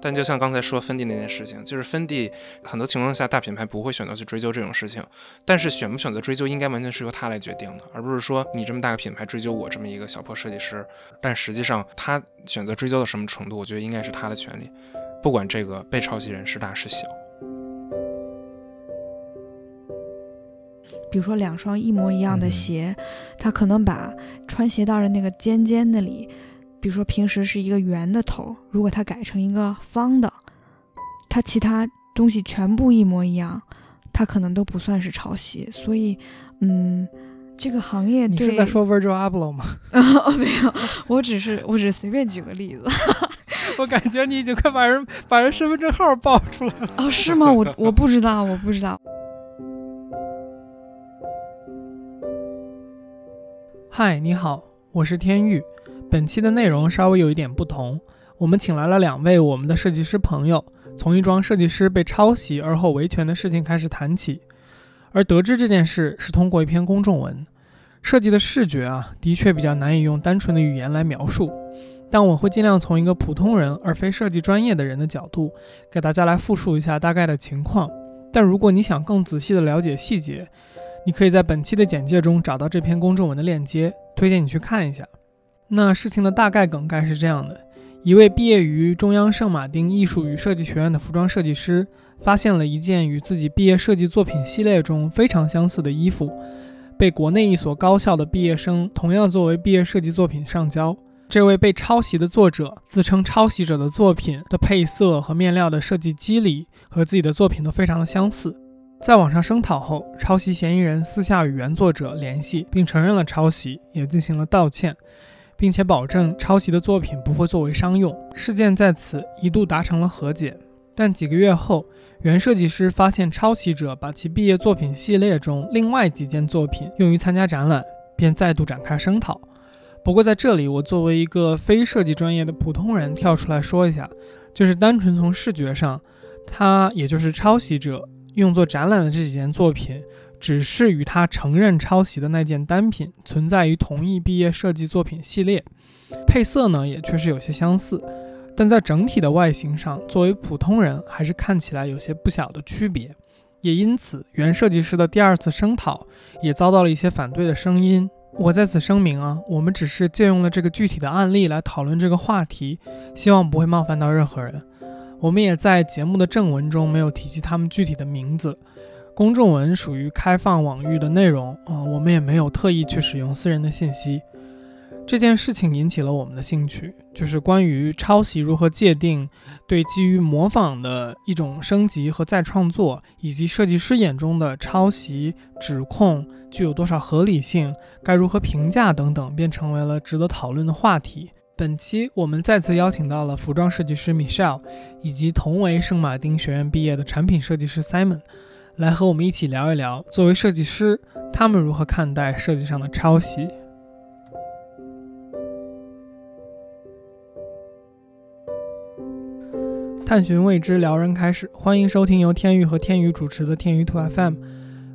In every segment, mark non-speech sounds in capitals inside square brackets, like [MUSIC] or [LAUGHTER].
但就像刚才说芬迪那件事情，就是芬迪很多情况下大品牌不会选择去追究这种事情，但是选不选择追究应该完全是由他来决定的，而不是说你这么大个品牌追究我这么一个小破设计师。但实际上他选择追究到什么程度，我觉得应该是他的权利，不管这个被抄袭人是大是小。比如说两双一模一样的鞋，他可能把穿鞋带的那个尖尖那里。比如说平时是一个圆的头，如果它改成一个方的，它其他东西全部一模一样，它可能都不算是抄袭。所以，嗯，这个行业你是在说 Virgil Abloh 吗？[LAUGHS] 哦，没有，我只是我只是随便举个例子。[LAUGHS] 我感觉你已经快把人把人身份证号报出来了。哦，是吗？我我不知道，我不知道。嗨，你好，我是天玉。本期的内容稍微有一点不同，我们请来了两位我们的设计师朋友，从一桩设计师被抄袭而后维权的事情开始谈起。而得知这件事是通过一篇公众文。设计的视觉啊，的确比较难以用单纯的语言来描述，但我会尽量从一个普通人而非设计专业的人的角度，给大家来复述一下大概的情况。但如果你想更仔细的了解细节，你可以在本期的简介中找到这篇公众文的链接，推荐你去看一下。那事情的大概梗概是这样的：一位毕业于中央圣马丁艺术与设计学院的服装设计师，发现了一件与自己毕业设计作品系列中非常相似的衣服，被国内一所高校的毕业生同样作为毕业设计作品上交。这位被抄袭的作者自称，抄袭者的作品的配色和面料的设计机理和自己的作品都非常的相似。在网上声讨后，抄袭嫌疑人私下与原作者联系，并承认了抄袭，也进行了道歉。并且保证抄袭的作品不会作为商用。事件在此一度达成了和解，但几个月后，原设计师发现抄袭者把其毕业作品系列中另外几件作品用于参加展览，便再度展开声讨。不过在这里，我作为一个非设计专业的普通人跳出来说一下，就是单纯从视觉上，他也就是抄袭者用作展览的这几件作品。只是与他承认抄袭的那件单品存在于同一毕业设计作品系列，配色呢也确实有些相似，但在整体的外形上，作为普通人还是看起来有些不小的区别。也因此，原设计师的第二次声讨也遭到了一些反对的声音。我在此声明啊，我们只是借用了这个具体的案例来讨论这个话题，希望不会冒犯到任何人。我们也在节目的正文中没有提及他们具体的名字。公众文属于开放网域的内容啊，我们也没有特意去使用私人的信息。这件事情引起了我们的兴趣，就是关于抄袭如何界定，对基于模仿的一种升级和再创作，以及设计师眼中的抄袭指控具有多少合理性，该如何评价等等，便成为了值得讨论的话题。本期我们再次邀请到了服装设计师 Michelle，以及同为圣马丁学院毕业的产品设计师 Simon。来和我们一起聊一聊，作为设计师，他们如何看待设计上的抄袭？探寻未知，撩人开始。欢迎收听由天宇和天宇主持的天宇兔 FM。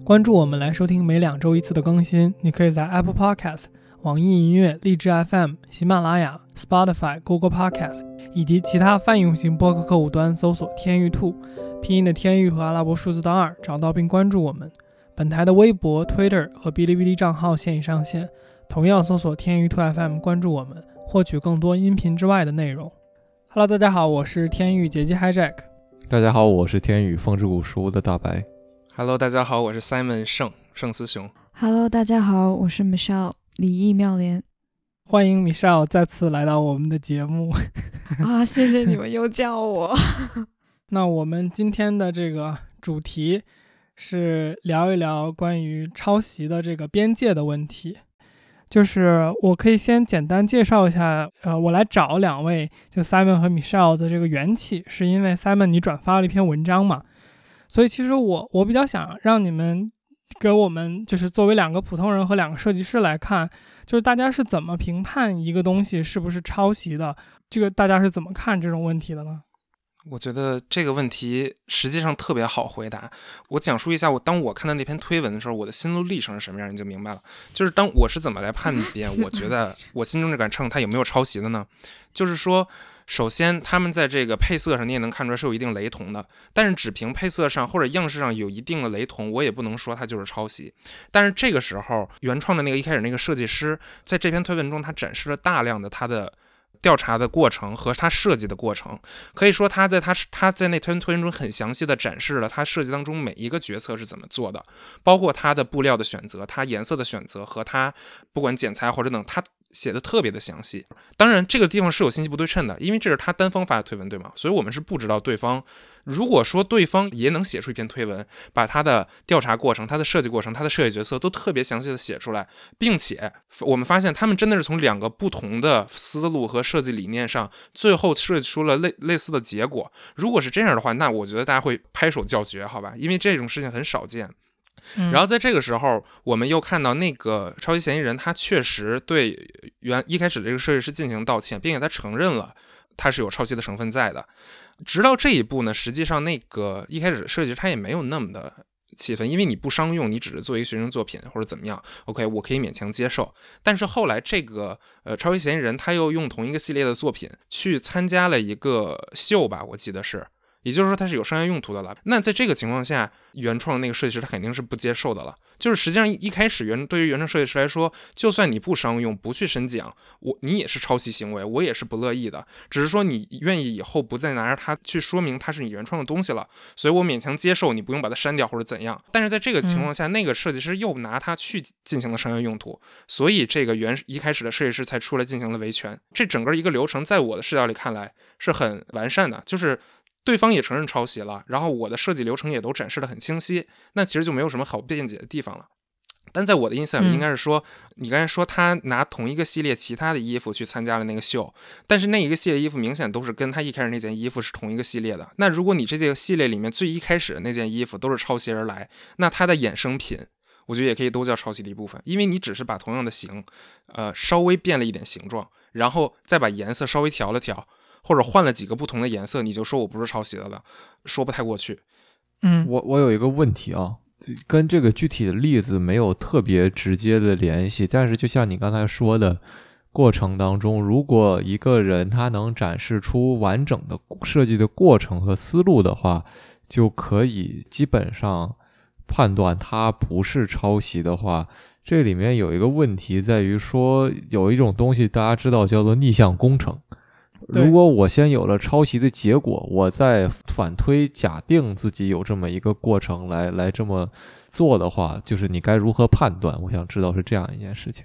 关注我们来收听每两周一次的更新。你可以在 Apple Podcast、网易音乐、荔枝 FM、喜马拉雅、Spotify、Google Podcast 以及其他泛用型播客客户端搜索“天宇兔”。拼音的天域和阿拉伯数字的二，找到并关注我们。本台的微博、Twitter 和哔哩哔哩账号现已上线，同样搜索“天域兔 FM” 关注我们，获取更多音频之外的内容。Hello，大家好，我是天域杰基 Hijack。大家好，我是天宇风之谷书屋的大白。Hello，大家好，我是 Simon 盛盛思雄。Hello，大家好，我是 Michelle 李毅妙莲。欢迎 Michelle 再次来到我们的节目。啊，谢谢你们又叫我。[LAUGHS] 那我们今天的这个主题是聊一聊关于抄袭的这个边界的问题。就是我可以先简单介绍一下，呃，我来找两位，就 Simon 和 Michelle 的这个缘起，是因为 Simon 你转发了一篇文章嘛，所以其实我我比较想让你们给我们，就是作为两个普通人和两个设计师来看，就是大家是怎么评判一个东西是不是抄袭的，这个大家是怎么看这种问题的呢？我觉得这个问题实际上特别好回答。我讲述一下，我当我看到那篇推文的时候，我的心路历程是什么样，你就明白了。就是当我是怎么来判别，我觉得 [LAUGHS] 我心中这杆秤它有没有抄袭的呢？就是说，首先，他们在这个配色上你也能看出来是有一定雷同的，但是只凭配色上或者样式上有一定的雷同，我也不能说它就是抄袭。但是这个时候，原创的那个一开始那个设计师在这篇推文中，他展示了大量的他的。调查的过程和他设计的过程，可以说他在他他在那篇推文中很详细的展示了他设计当中每一个决策是怎么做的，包括他的布料的选择、他颜色的选择和他不管剪裁或者等他。写的特别的详细，当然这个地方是有信息不对称的，因为这是他单方发的推文，对吗？所以我们是不知道对方。如果说对方也能写出一篇推文，把他的调查过程、他的设计过程、他的设计角色都特别详细的写出来，并且我们发现他们真的是从两个不同的思路和设计理念上，最后设计出了类类似的结果。如果是这样的话，那我觉得大家会拍手叫绝，好吧？因为这种事情很少见。然后在这个时候，我们又看到那个抄袭嫌疑人，他确实对原一开始这个设计师进行道歉，并且他承认了他是有抄袭的成分在的。直到这一步呢，实际上那个一开始设计师他也没有那么的气愤，因为你不商用，你只是做一个学生作品或者怎么样，OK，我可以勉强接受。但是后来这个呃抄袭嫌疑人他又用同一个系列的作品去参加了一个秀吧，我记得是。也就是说，它是有商业用途的了。那在这个情况下，原创的那个设计师他肯定是不接受的了。就是实际上一开始原对于原创设计师来说，就算你不商用，不去申讲，我你也是抄袭行为，我也是不乐意的。只是说你愿意以后不再拿着它去说明它是你原创的东西了，所以我勉强接受你不用把它删掉或者怎样。但是在这个情况下，那个设计师又拿它去进行了商业用途，所以这个原一开始的设计师才出来进行了维权。这整个一个流程，在我的视角里看来是很完善的，就是。对方也承认抄袭了，然后我的设计流程也都展示的很清晰，那其实就没有什么好辩解的地方了。但在我的印象里，应该是说，你刚才说他拿同一个系列其他的衣服去参加了那个秀，但是那一个系列衣服明显都是跟他一开始那件衣服是同一个系列的。那如果你这件系列里面最一开始的那件衣服都是抄袭而来，那它的衍生品，我觉得也可以都叫抄袭的一部分，因为你只是把同样的型，呃，稍微变了一点形状，然后再把颜色稍微调了调。或者换了几个不同的颜色，你就说我不是抄袭的了，说不太过去。嗯，我我有一个问题啊，跟这个具体的例子没有特别直接的联系，但是就像你刚才说的过程当中，如果一个人他能展示出完整的设计的过程和思路的话，就可以基本上判断他不是抄袭的话，这里面有一个问题在于说，有一种东西大家知道叫做逆向工程。如果我先有了抄袭的结果，我再反推假定自己有这么一个过程来来这么做的话，就是你该如何判断？我想知道是这样一件事情。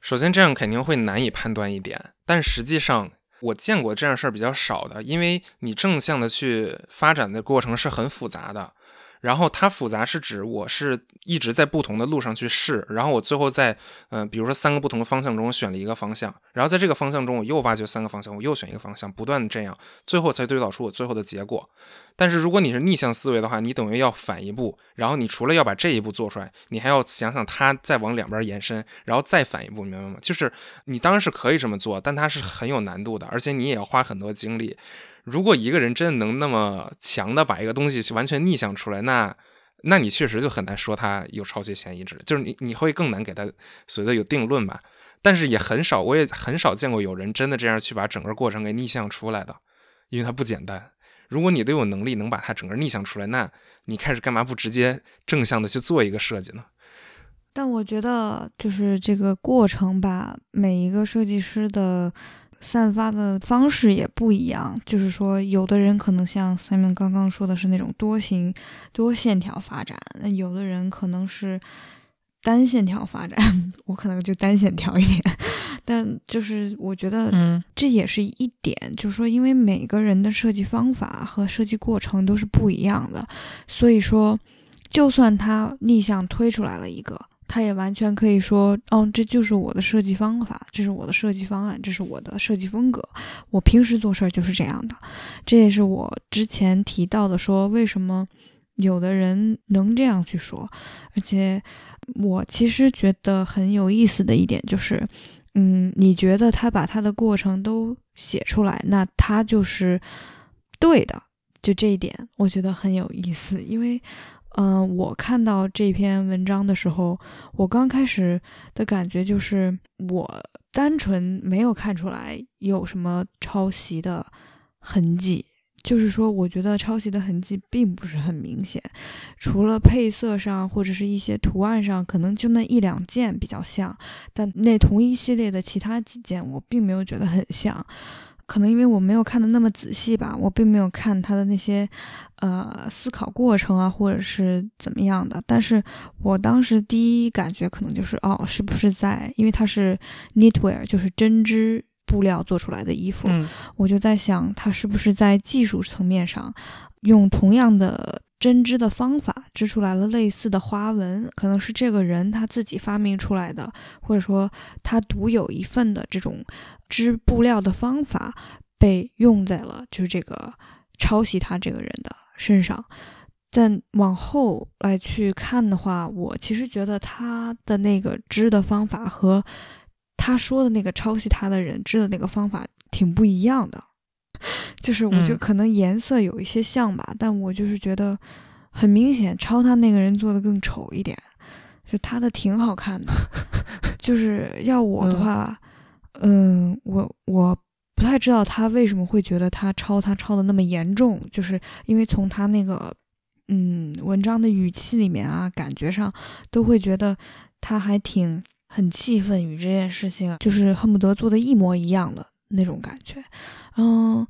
首先，这样肯定会难以判断一点，但实际上我见过这样事儿比较少的，因为你正向的去发展的过程是很复杂的。然后它复杂是指我是一直在不同的路上去试，然后我最后在嗯，比如说三个不同的方向中选了一个方向，然后在这个方向中我又挖掘三个方向，我又选一个方向，不断的这样，最后才推导出我最后的结果。但是如果你是逆向思维的话，你等于要反一步，然后你除了要把这一步做出来，你还要想想它再往两边延伸，然后再反一步，明白吗？就是你当然是可以这么做，但它是很有难度的，而且你也要花很多精力。如果一个人真的能那么强的把一个东西去完全逆向出来，那那你确实就很难说他有抄袭嫌疑之类，就是你你会更难给他所谓的有定论吧。但是也很少，我也很少见过有人真的这样去把整个过程给逆向出来的，因为它不简单。如果你都有能力能把它整个逆向出来，那你开始干嘛不直接正向的去做一个设计呢？但我觉得就是这个过程吧，每一个设计师的。散发的方式也不一样，就是说，有的人可能像 Simon 刚刚说的是那种多形、多线条发展，那有的人可能是单线条发展，[LAUGHS] 我可能就单线条一点。[LAUGHS] 但就是我觉得，嗯，这也是一点，就是说，因为每个人的设计方法和设计过程都是不一样的，所以说，就算他逆向推出来了一个。他也完全可以说，哦，这就是我的设计方法，这是我的设计方案，这是我的设计风格。我平时做事儿就是这样的。这也是我之前提到的，说为什么有的人能这样去说。而且我其实觉得很有意思的一点就是，嗯，你觉得他把他的过程都写出来，那他就是对的。就这一点，我觉得很有意思，因为。嗯，我看到这篇文章的时候，我刚开始的感觉就是，我单纯没有看出来有什么抄袭的痕迹。就是说，我觉得抄袭的痕迹并不是很明显，除了配色上或者是一些图案上，可能就那一两件比较像，但那同一系列的其他几件我并没有觉得很像。可能因为我没有看的那么仔细吧，我并没有看他的那些，呃，思考过程啊，或者是怎么样的。但是我当时第一感觉可能就是，哦，是不是在，因为它是 knitwear，就是针织布料做出来的衣服，我就在想，它是不是在技术层面上用同样的。针织的方法织出来了类似的花纹，可能是这个人他自己发明出来的，或者说他独有一份的这种织布料的方法被用在了就是这个抄袭他这个人的身上。再往后来去看的话，我其实觉得他的那个织的方法和他说的那个抄袭他的人织的那个方法挺不一样的。就是我就可能颜色有一些像吧，但我就是觉得很明显，抄他那个人做的更丑一点，就他的挺好看的。[LAUGHS] 就是要我的话，嗯，我我不太知道他为什么会觉得他抄他抄的那么严重，就是因为从他那个嗯文章的语气里面啊，感觉上都会觉得他还挺很气愤于这件事情，就是恨不得做的一模一样的。那种感觉，嗯，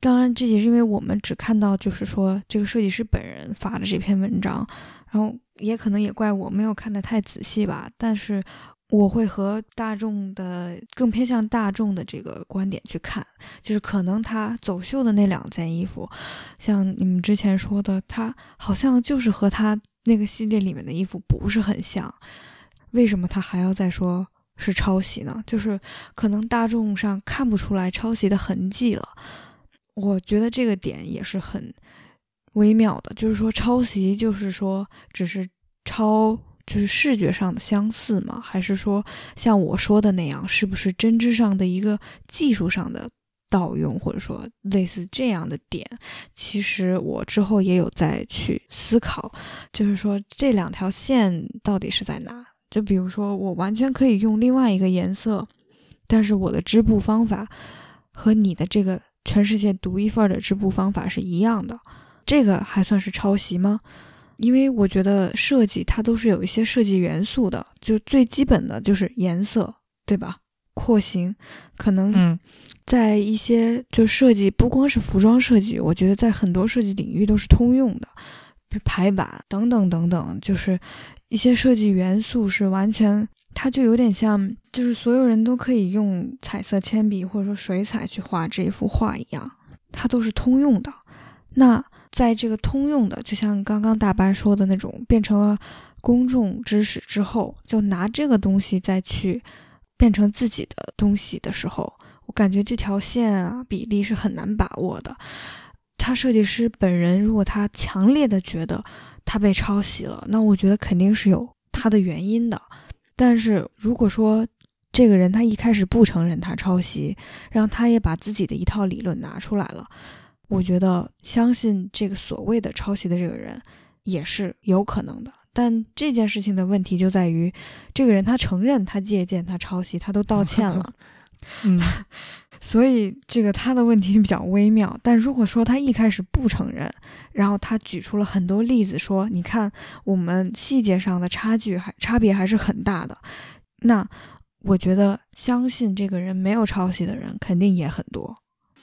当然这也是因为我们只看到就是说这个设计师本人发的这篇文章，然后也可能也怪我没有看得太仔细吧。但是我会和大众的更偏向大众的这个观点去看，就是可能他走秀的那两件衣服，像你们之前说的，他好像就是和他那个系列里面的衣服不是很像，为什么他还要再说？是抄袭呢，就是可能大众上看不出来抄袭的痕迹了。我觉得这个点也是很微妙的，就是说抄袭就是说只是抄，就是视觉上的相似吗？还是说像我说的那样，是不是针织上的一个技术上的盗用，或者说类似这样的点？其实我之后也有再去思考，就是说这两条线到底是在哪？就比如说，我完全可以用另外一个颜色，但是我的织布方法和你的这个全世界独一份的织布方法是一样的，这个还算是抄袭吗？因为我觉得设计它都是有一些设计元素的，就最基本的就是颜色，对吧？廓形，可能在一些就设计，不光是服装设计，我觉得在很多设计领域都是通用的，排版等等等等，就是。一些设计元素是完全，它就有点像，就是所有人都可以用彩色铅笔或者说水彩去画这一幅画一样，它都是通用的。那在这个通用的，就像刚刚大白说的那种，变成了公众知识之后，就拿这个东西再去变成自己的东西的时候，我感觉这条线啊比例是很难把握的。他设计师本人如果他强烈的觉得。他被抄袭了，那我觉得肯定是有他的原因的。但是如果说这个人他一开始不承认他抄袭，然后他也把自己的一套理论拿出来了，我觉得相信这个所谓的抄袭的这个人也是有可能的。但这件事情的问题就在于，这个人他承认他借鉴他抄袭，他都道歉了。[LAUGHS] 嗯。[LAUGHS] 所以这个他的问题比较微妙，但如果说他一开始不承认，然后他举出了很多例子说，你看我们细节上的差距还差别还是很大的，那我觉得相信这个人没有抄袭的人肯定也很多。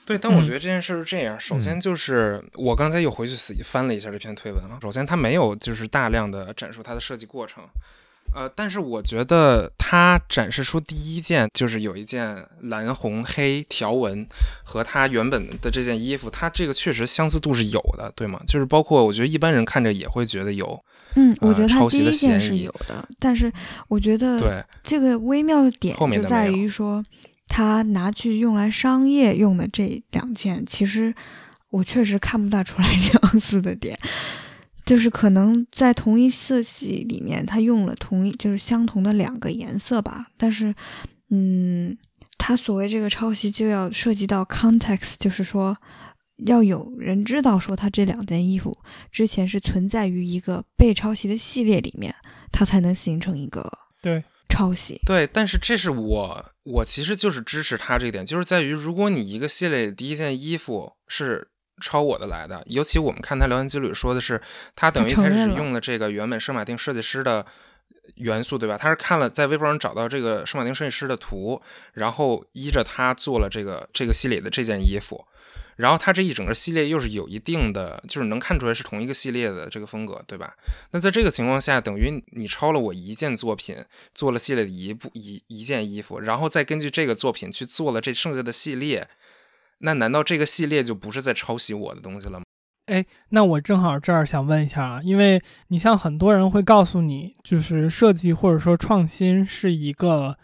对，但我觉得这件事是这样，首先就是我刚才又回去仔细翻了一下这篇推文啊，首先他没有就是大量的展述他的设计过程。呃，但是我觉得他展示出第一件就是有一件蓝红黑条纹，和他原本的这件衣服，它这个确实相似度是有的，对吗？就是包括我觉得一般人看着也会觉得有，嗯，我觉得他第一件是有的，但是我觉得对这个微妙的点就在于说，他拿去用来商业用的这两件，其实我确实看不大出来 [LAUGHS] 相似的点。就是可能在同一色系里面，他用了同一就是相同的两个颜色吧。但是，嗯，他所谓这个抄袭就要涉及到 context，就是说要有人知道说他这两件衣服之前是存在于一个被抄袭的系列里面，它才能形成一个对抄袭。对，但是这是我我其实就是支持他这一点，就是在于如果你一个系列第一件衣服是抄我的来的，尤其我们看他聊天记录里说的是，他等于开始用了这个原本圣马丁设计师的元素，对吧？他是看了在微博上找到这个圣马丁设计师的图，然后依着他做了这个这个系列的这件衣服。然后它这一整个系列又是有一定的，就是能看出来是同一个系列的这个风格，对吧？那在这个情况下，等于你抄了我一件作品，做了系列的一部一一件衣服，然后再根据这个作品去做了这剩下的系列，那难道这个系列就不是在抄袭我的东西了吗？哎，那我正好这儿想问一下啊，因为你像很多人会告诉你，就是设计或者说创新是一个。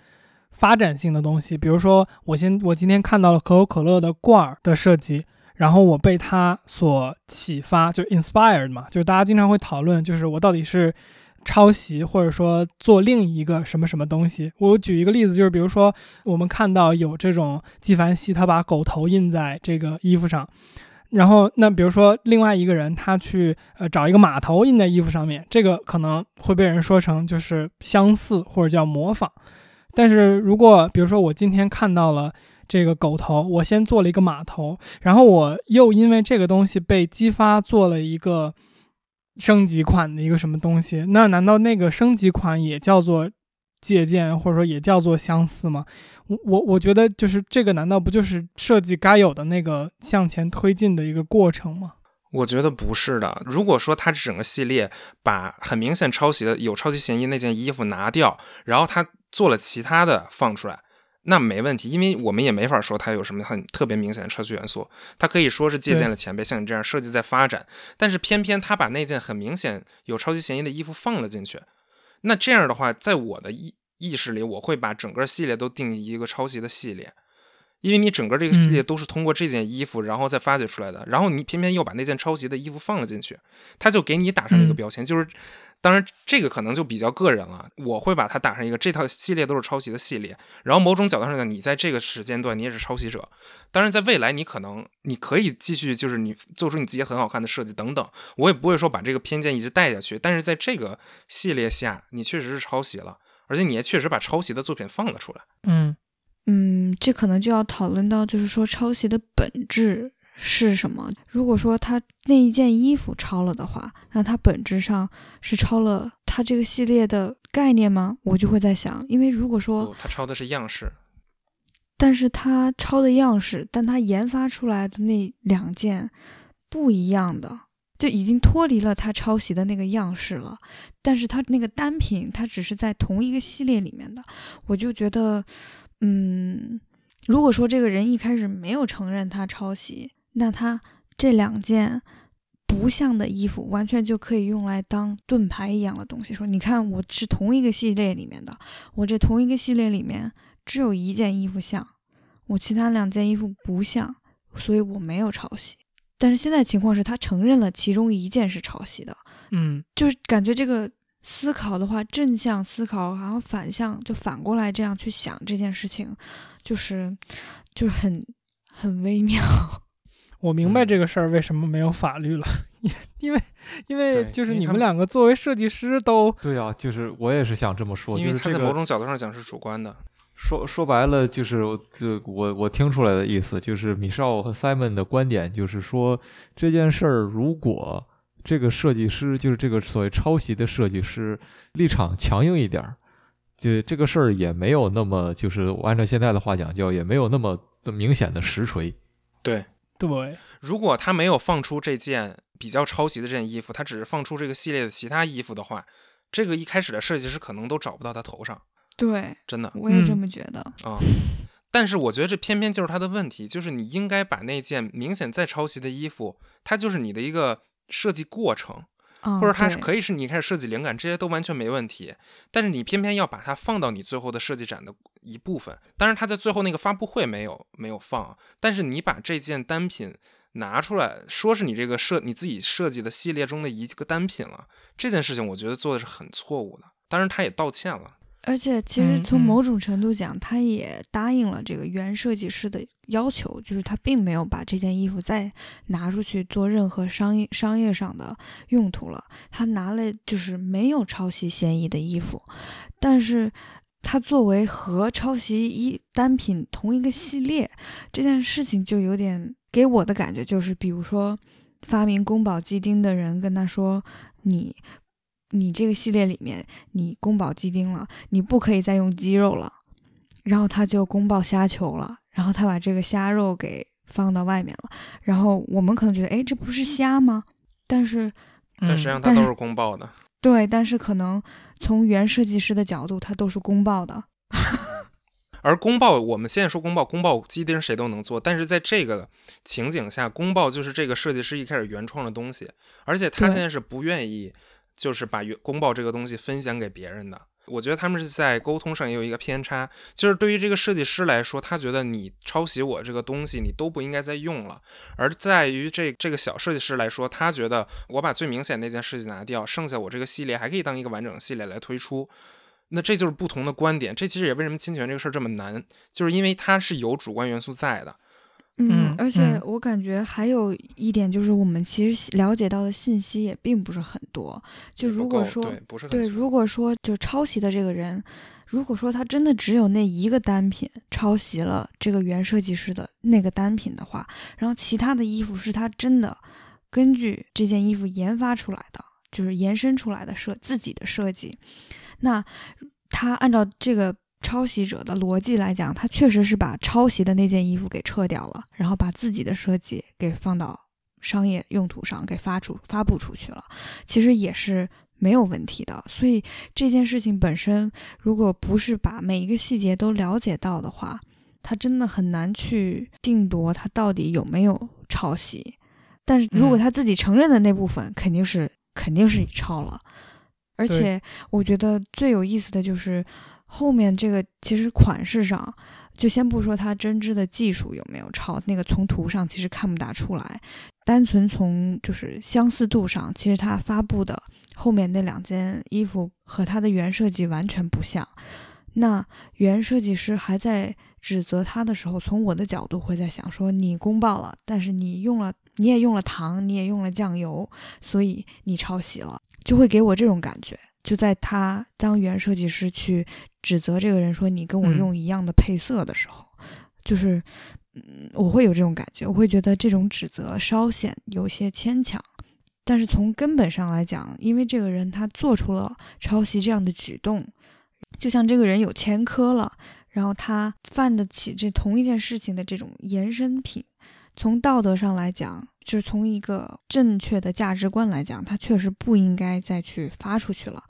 发展性的东西，比如说，我先我今天看到了可口可乐的罐儿的设计，然后我被它所启发，就 inspired 嘛，就是大家经常会讨论，就是我到底是抄袭，或者说做另一个什么什么东西。我举一个例子，就是比如说，我们看到有这种纪梵希，他把狗头印在这个衣服上，然后那比如说另外一个人他去呃找一个马头印在衣服上面，这个可能会被人说成就是相似或者叫模仿。但是如果比如说我今天看到了这个狗头，我先做了一个马头，然后我又因为这个东西被激发做了一个升级款的一个什么东西，那难道那个升级款也叫做借鉴，或者说也叫做相似吗？我我我觉得就是这个，难道不就是设计该有的那个向前推进的一个过程吗？我觉得不是的。如果说它整个系列把很明显抄袭的、有抄袭嫌疑那件衣服拿掉，然后它。做了其他的放出来，那没问题，因为我们也没法说它有什么很特别明显的抄袭元素，它可以说是借鉴了前辈，像你这样设计在发展，但是偏偏他把那件很明显有抄袭嫌疑的衣服放了进去，那这样的话，在我的意意识里，我会把整个系列都定义一个抄袭的系列。因为你整个这个系列都是通过这件衣服，然后再发掘出来的，然后你偏偏又把那件抄袭的衣服放了进去，他就给你打上一个标签，就是，当然这个可能就比较个人了，我会把它打上一个这套系列都是抄袭的系列，然后某种角度上讲，你在这个时间段你也是抄袭者，当然在未来你可能你可以继续就是你做出你自己很好看的设计等等，我也不会说把这个偏见一直带下去，但是在这个系列下，你确实是抄袭了，而且你也确实把抄袭的作品放了出来，嗯。嗯，这可能就要讨论到，就是说抄袭的本质是什么？如果说他那一件衣服抄了的话，那他本质上是抄了他这个系列的概念吗？我就会在想，因为如果说他抄的是样式，但是他抄的样式，但他研发出来的那两件不一样的，就已经脱离了他抄袭的那个样式了。但是他那个单品，它只是在同一个系列里面的，我就觉得。嗯，如果说这个人一开始没有承认他抄袭，那他这两件不像的衣服完全就可以用来当盾牌一样的东西。说，你看，我是同一个系列里面的，我这同一个系列里面只有一件衣服像，我其他两件衣服不像，所以我没有抄袭。但是现在情况是他承认了其中一件是抄袭的，嗯，就是感觉这个。思考的话，正向思考，然后反向就反过来这样去想这件事情，就是就是很很微妙。[LAUGHS] 我明白这个事儿为什么没有法律了，[LAUGHS] 因为因为就是你们两个作为设计师都对啊，就是我也是想这么说，因为他在某种角度上讲是主观的。说说白了，就是这我我听出来的意思，就是米少和 Simon 的观点，就是说这件事儿如果。这个设计师就是这个所谓抄袭的设计师，立场强硬一点儿，就这个事儿也没有那么就是按照现在的话讲叫也没有那么明显的实锤。对对，如果他没有放出这件比较抄袭的这件衣服，他只是放出这个系列的其他衣服的话，这个一开始的设计师可能都找不到他头上。对，真的，我也这么觉得啊。但是我觉得这偏偏就是他的问题，就是你应该把那件明显在抄袭的衣服，它就是你的一个。设计过程，或者它是可以是你开始设计灵感，这些都完全没问题。但是你偏偏要把它放到你最后的设计展的一部分。当然，他在最后那个发布会没有没有放。但是你把这件单品拿出来说是你这个设你自己设计的系列中的一个单品了，这件事情我觉得做的是很错误的。当然，他也道歉了。而且，其实从某种程度讲，他也答应了这个原设计师的要求，就是他并没有把这件衣服再拿出去做任何商业商业上的用途了。他拿了就是没有抄袭嫌疑的衣服，但是他作为和抄袭一单品同一个系列这件事情，就有点给我的感觉就是，比如说发明宫保鸡丁的人跟他说：“你，你这个系列里面你宫保鸡丁了，你不可以再用鸡肉了。”然后他就宫保虾球了，然后他把这个虾肉给放到外面了。然后我们可能觉得，哎，这不是虾吗？但是，但实际上它都是宫爆的。对，但是可能从原设计师的角度，它都是宫保的。而宫爆，我们现在说宫爆，宫爆鸡丁谁都能做，但是在这个情景下，宫爆就是这个设计师一开始原创的东西，而且他现在是不愿意，就是把公报这个东西分享给别人的。我觉得他们是在沟通上也有一个偏差，就是对于这个设计师来说，他觉得你抄袭我这个东西，你都不应该再用了；而在于这这个小设计师来说，他觉得我把最明显那件设计拿掉，剩下我这个系列还可以当一个完整系列来推出。那这就是不同的观点，这其实也为什么侵权这个事儿这么难，就是因为它是有主观元素在的。嗯，而且我感觉还有一点就是，我们其实了解到的信息也并不是很多。就如果说对，不是对，如果说就抄袭的这个人，如果说他真的只有那一个单品抄袭了这个原设计师的那个单品的话，然后其他的衣服是他真的根据这件衣服研发出来的，就是延伸出来的设自己的设计，那他按照这个。抄袭者的逻辑来讲，他确实是把抄袭的那件衣服给撤掉了，然后把自己的设计给放到商业用途上给发出发布出去了，其实也是没有问题的。所以这件事情本身，如果不是把每一个细节都了解到的话，他真的很难去定夺他到底有没有抄袭。但是如果他自己承认的那部分，肯定是肯定是抄了。而且我觉得最有意思的就是。后面这个其实款式上，就先不说它针织的技术有没有抄，那个从图上其实看不大出来。单纯从就是相似度上，其实它发布的后面那两件衣服和它的原设计完全不像。那原设计师还在指责他的时候，从我的角度会在想说，你公报了，但是你用了，你也用了糖，你也用了酱油，所以你抄袭了，就会给我这种感觉。就在他当原设计师去指责这个人说你跟我用一样的配色的时候，就是，嗯，我会有这种感觉，我会觉得这种指责稍显有些牵强。但是从根本上来讲，因为这个人他做出了抄袭这样的举动，就像这个人有前科了，然后他犯得起这同一件事情的这种延伸品。从道德上来讲，就是从一个正确的价值观来讲，它确实不应该再去发出去了。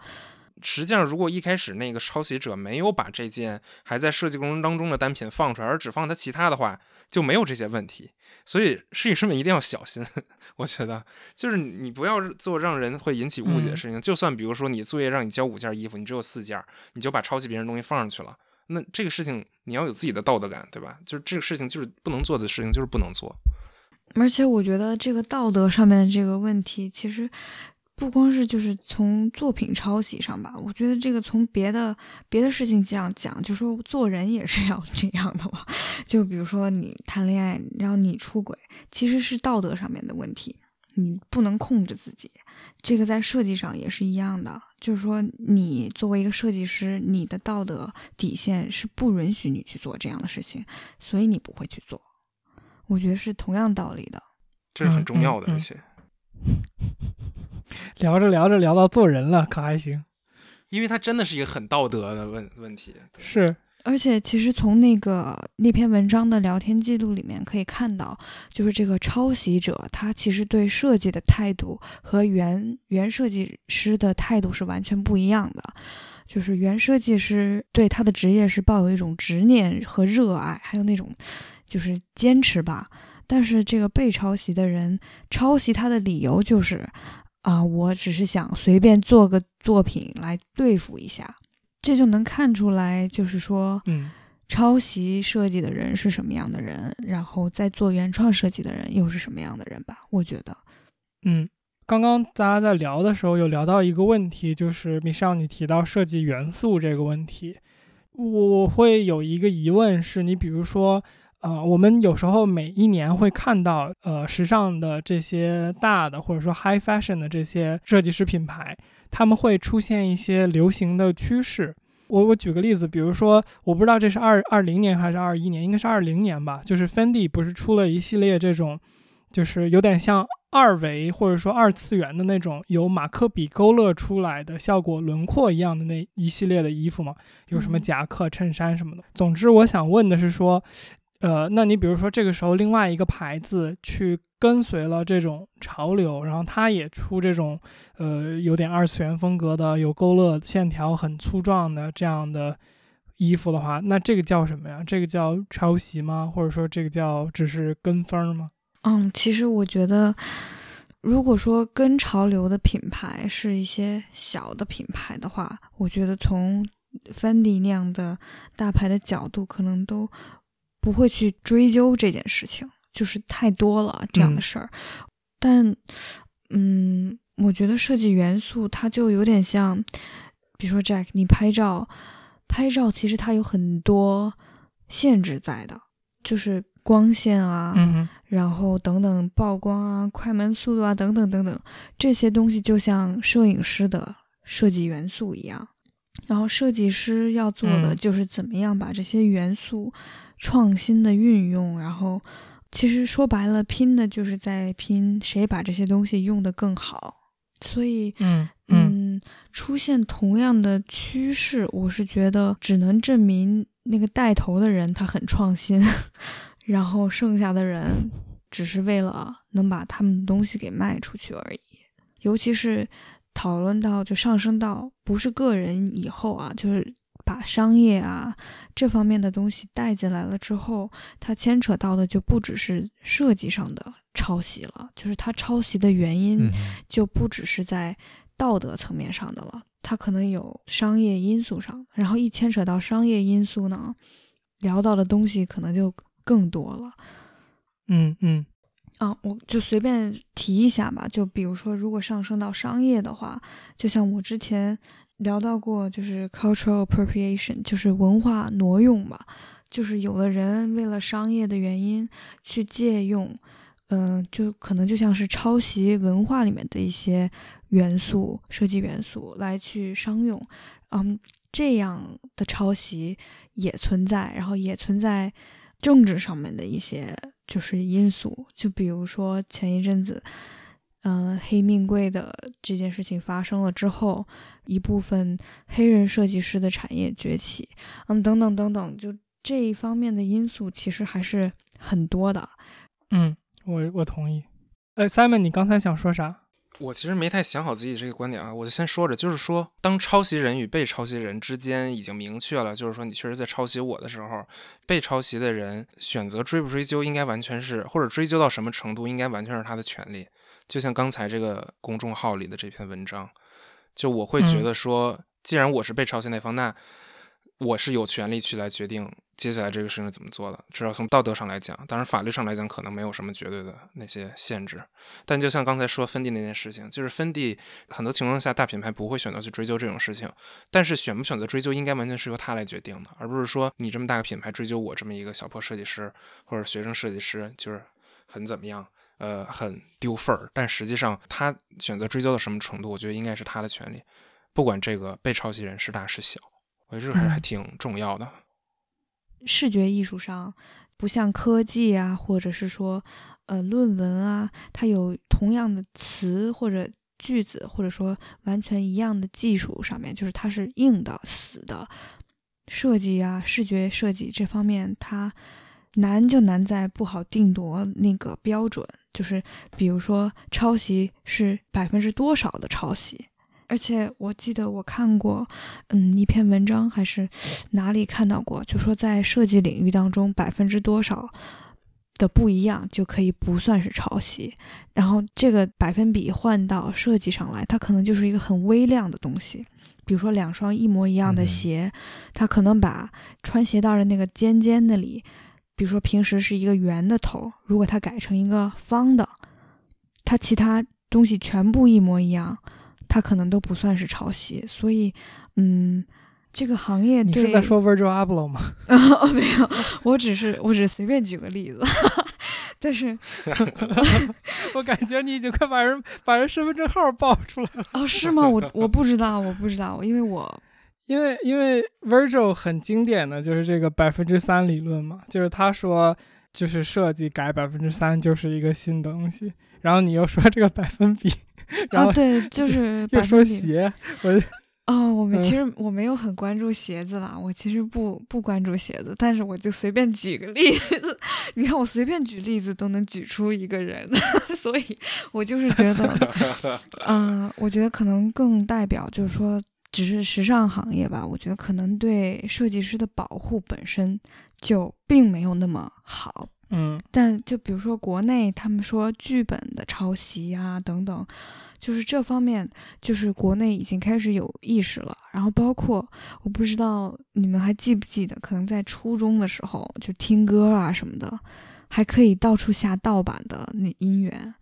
实际上，如果一开始那个抄袭者没有把这件还在设计过程当中的单品放出来，而只放他其他的话，就没有这些问题。所以，设计师们一定要小心。[LAUGHS] 我觉得，就是你不要做让人会引起误解的事情。就算比如说你作业让你交五件衣服，你只有四件，你就把抄袭别人东西放上去了。那这个事情你要有自己的道德感，对吧？就是这个事情就是不能做的事情，就是不能做。而且我觉得这个道德上面的这个问题，其实不光是就是从作品抄袭上吧，我觉得这个从别的别的事情这样讲，就说做人也是要 [LAUGHS] 这样的嘛。就比如说你谈恋爱，然后你出轨，其实是道德上面的问题。你不能控制自己，这个在设计上也是一样的。就是说，你作为一个设计师，你的道德底线是不允许你去做这样的事情，所以你不会去做。我觉得是同样道理的，这是很重要的。而且 [LAUGHS] 聊着聊着聊到做人了，可还行？因为它真的是一个很道德的问问题。是。而且，其实从那个那篇文章的聊天记录里面可以看到，就是这个抄袭者他其实对设计的态度和原原设计师的态度是完全不一样的。就是原设计师对他的职业是抱有一种执念和热爱，还有那种就是坚持吧。但是这个被抄袭的人抄袭他的理由就是啊，我只是想随便做个作品来对付一下。这就能看出来，就是说，嗯，抄袭设计的人是什么样的人，然后在做原创设计的人又是什么样的人吧？我觉得，嗯，刚刚大家在聊的时候有聊到一个问题，就是米少你提到设计元素这个问题，我会有一个疑问，是你比如说，呃，我们有时候每一年会看到，呃，时尚的这些大的或者说 high fashion 的这些设计师品牌。他们会出现一些流行的趋势，我我举个例子，比如说，我不知道这是二二零年还是二一年，应该是二零年吧。就是 Fendi 不是出了一系列这种，就是有点像二维或者说二次元的那种，由马克笔勾勒出来的效果轮廓一样的那一系列的衣服嘛？有什么夹克、衬衫什么的。总之，我想问的是说。呃，那你比如说这个时候，另外一个牌子去跟随了这种潮流，然后它也出这种呃有点二次元风格的、有勾勒线条很粗壮的这样的衣服的话，那这个叫什么呀？这个叫抄袭吗？或者说这个叫只是跟风吗？嗯，其实我觉得，如果说跟潮流的品牌是一些小的品牌的话，我觉得从 Fendi 那样的大牌的角度，可能都。不会去追究这件事情，就是太多了这样的事儿。但，嗯，我觉得设计元素它就有点像，比如说 Jack，你拍照，拍照其实它有很多限制在的，就是光线啊，然后等等曝光啊、快门速度啊等等等等这些东西，就像摄影师的设计元素一样。然后设计师要做的就是怎么样把这些元素。创新的运用，然后其实说白了，拼的就是在拼谁把这些东西用得更好。所以，嗯嗯，出现同样的趋势，我是觉得只能证明那个带头的人他很创新，[LAUGHS] 然后剩下的人只是为了能把他们的东西给卖出去而已。尤其是讨论到就上升到不是个人以后啊，就是。把商业啊这方面的东西带进来了之后，它牵扯到的就不只是设计上的抄袭了，就是它抄袭的原因就不只是在道德层面上的了，它可能有商业因素上。然后一牵扯到商业因素呢，聊到的东西可能就更多了。嗯嗯，啊，我就随便提一下吧，就比如说，如果上升到商业的话，就像我之前。聊到过，就是 cultural appropriation，就是文化挪用嘛，就是有的人为了商业的原因去借用，嗯，就可能就像是抄袭文化里面的一些元素、设计元素来去商用，嗯，这样的抄袭也存在，然后也存在政治上面的一些就是因素，就比如说前一阵子。嗯，黑命贵的这件事情发生了之后，一部分黑人设计师的产业崛起，嗯，等等等等，就这一方面的因素其实还是很多的。嗯，我我同意。呃，Simon，你刚才想说啥？我其实没太想好自己这个观点啊，我就先说着，就是说，当抄袭人与被抄袭人之间已经明确了，就是说你确实在抄袭我的时候，被抄袭的人选择追不追究，应该完全是，或者追究到什么程度，应该完全是他的权利。就像刚才这个公众号里的这篇文章，就我会觉得说，既然我是被抄袭那方，那我是有权利去来决定接下来这个事情怎么做的。至少从道德上来讲，当然法律上来讲可能没有什么绝对的那些限制。但就像刚才说芬迪那件事情，就是芬迪很多情况下大品牌不会选择去追究这种事情，但是选不选择追究，应该完全是由他来决定的，而不是说你这么大个品牌追究我这么一个小破设计师或者学生设计师，就是很怎么样。呃，很丢份儿，但实际上他选择追究到什么程度，我觉得应该是他的权利，不管这个被抄袭人是大是小，我觉得这个还是还挺重要的。视觉艺术上，不像科技啊，或者是说呃论文啊，它有同样的词或者句子，或者说完全一样的技术上面，就是它是硬的、死的设计啊，视觉设计这方面它。难就难在不好定夺那个标准，就是比如说抄袭是百分之多少的抄袭，而且我记得我看过，嗯，一篇文章还是哪里看到过，就说在设计领域当中百分之多少的不一样就可以不算是抄袭，然后这个百分比换到设计上来，它可能就是一个很微量的东西，比如说两双一模一样的鞋，它可能把穿鞋带的那个尖尖那里。比如说，平时是一个圆的头，如果它改成一个方的，它其他东西全部一模一样，它可能都不算是抄袭。所以，嗯，这个行业你是在说 Virgil Abloh 吗？[LAUGHS] 哦，没有，我只是我只是随便举个例子。[LAUGHS] 但是，[LAUGHS] 我感觉你已经快把人把人身份证号报出来了。哦，是吗？我我不知道，我不知道，因为我。因为因为 Virgil 很经典的就是这个百分之三理论嘛，就是他说就是设计改百分之三就是一个新东西，然后你又说这个百分比，然后、啊，对，就是又说百分比鞋，我。哦，我们嗯。其实我没有很关注鞋子啦，我其实不不关注鞋子，但是我就随便举个例子，[LAUGHS] 你看我随便举例子都能举出一个人，[LAUGHS] 所以我就是觉得，[LAUGHS] 嗯、我觉得可能更代表就是说，只是时尚行业吧，我觉得可能对设计师的保护本身就并没有那么好，嗯。但就比如说国内，他们说剧本的抄袭啊、等等，就是这方面，就是国内已经开始有意识了。然后包括我不知道你们还记不记得，可能在初中的时候，就听歌啊什么的，还可以到处下盗版的那音源，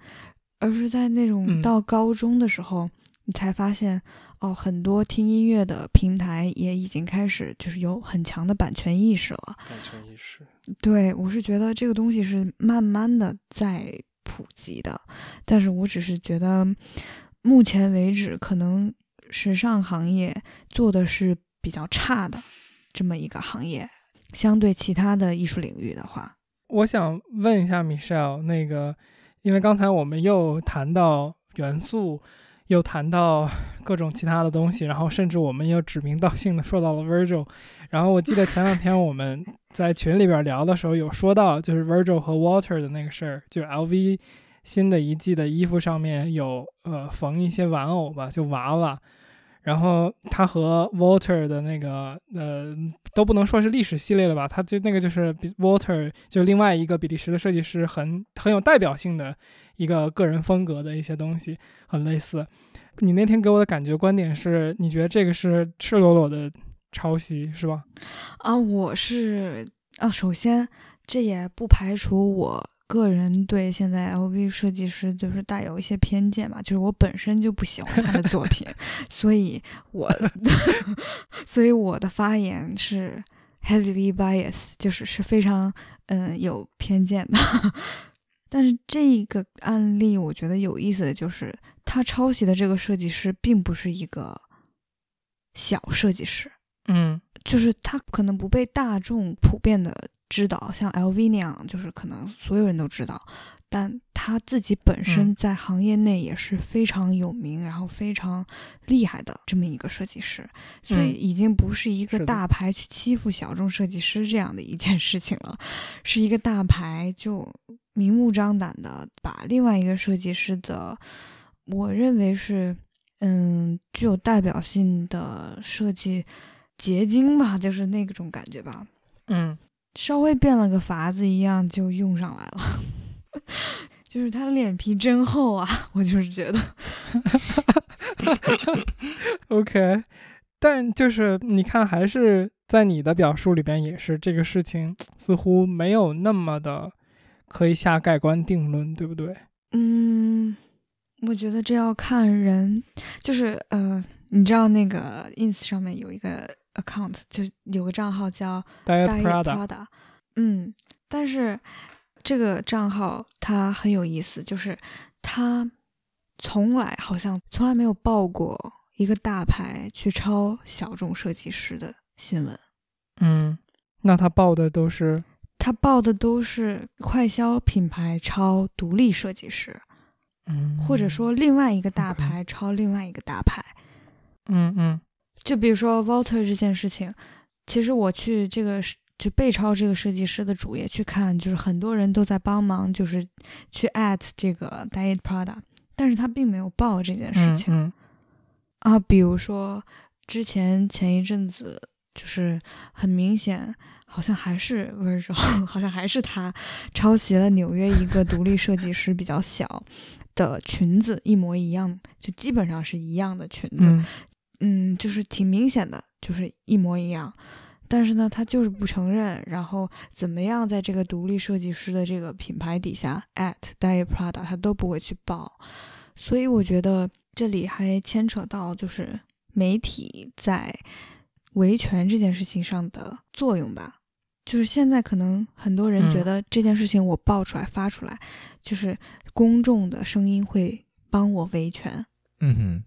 而是在那种嗯。到高中的时候，你才发现哦，很多听音乐的平台也已经开始就是有很强的版权意识了。版权意识。对，我是觉得这个东西是慢慢的在普及的，但是我只是觉得，目前为止可能时尚行业做的是比较差的这么一个行业，相对其他的艺术领域的话，我想问一下 Michelle，那个，因为刚才我们又谈到元素，又谈到各种其他的东西，然后甚至我们又指名道姓的说到了 Virgil，然后我记得前两天我们在群里边聊的时候有说到，就是 Virgil 和 Water 的那个事儿，就 LV 新的一季的衣服上面有呃缝一些玩偶吧，就娃娃。然后他和 Walter 的那个呃都不能说是历史系列了吧，他就那个就是 Walter 就另外一个比利时的设计师很很有代表性的一个个人风格的一些东西，很类似。你那天给我的感觉观点是，你觉得这个是赤裸裸的抄袭是吧？啊，我是啊，首先这也不排除我个人对现在 LV 设计师就是带有一些偏见嘛，就是我本身就不喜欢他的作品，[LAUGHS] 所以我 [LAUGHS] 所以我的发言是 heavily bias，就是是非常嗯有偏见的。[LAUGHS] 但是这个案例我觉得有意思的就是，他抄袭的这个设计师并不是一个小设计师。嗯就是他可能不被大众普遍的知道，像 LV 那样，就是可能所有人都知道，但他自己本身嗯在行业内也是非常有名，然后非常厉害的这么一个设计师，所以嗯已经不是一个大牌去欺负小众设计师这样的一件事情了，是一个大牌就明目张胆的把另外一个设计师的，我认为是嗯具有代表性的设计。结晶吧，就是那种感觉吧，嗯稍微变了个法子一样就用上来了，[LAUGHS] 就是他脸皮真厚啊，[LAUGHS] 我就是觉得，，[LAUGHS] OK。但就是你看，还是在你的表述里边，也是这个事情似乎没有那么的可以下盖棺定论，对不对？嗯，我觉得这要看人，就是呃，你知道那个 ins 上面有一个 account，就有个账号叫 Diet Prada，Prada，嗯，但是这个账号它很有意思，就是它从来好像从来没有报过一个大牌去抄小众设计师的新闻，嗯，那他报的都是他报的都是快消品牌抄独立设计师，嗯，或者说另外一个大牌抄另外一个大牌。嗯嗯就比如说 Walter 这件事情，其实我去这个就背抄这个设计师的主页去看，就是很多人都在帮忙，就是去 at 这个 Diet Prada，但是他并没有报这件事情、嗯嗯啊。比如说之前前一阵子，就是很明显，好像还是 Virgil，[LAUGHS] 好像还是他抄袭了纽约一个独立设计师比较小的裙子，一模一样，就基本上是一样的裙子。嗯嗯，就是挺明显的，就是一模一样。但是呢，他就是不承认，然后怎么样，在这个独立设计师的这个品牌底下 at Diet Prada，他都不会去报。所以我觉得这里还牵扯到就是媒体在维权这件事情上的作用吧。就是现在可能很多人觉嗯得这件事情我爆出来发出来，就是公众的声音会帮我维权。嗯哼，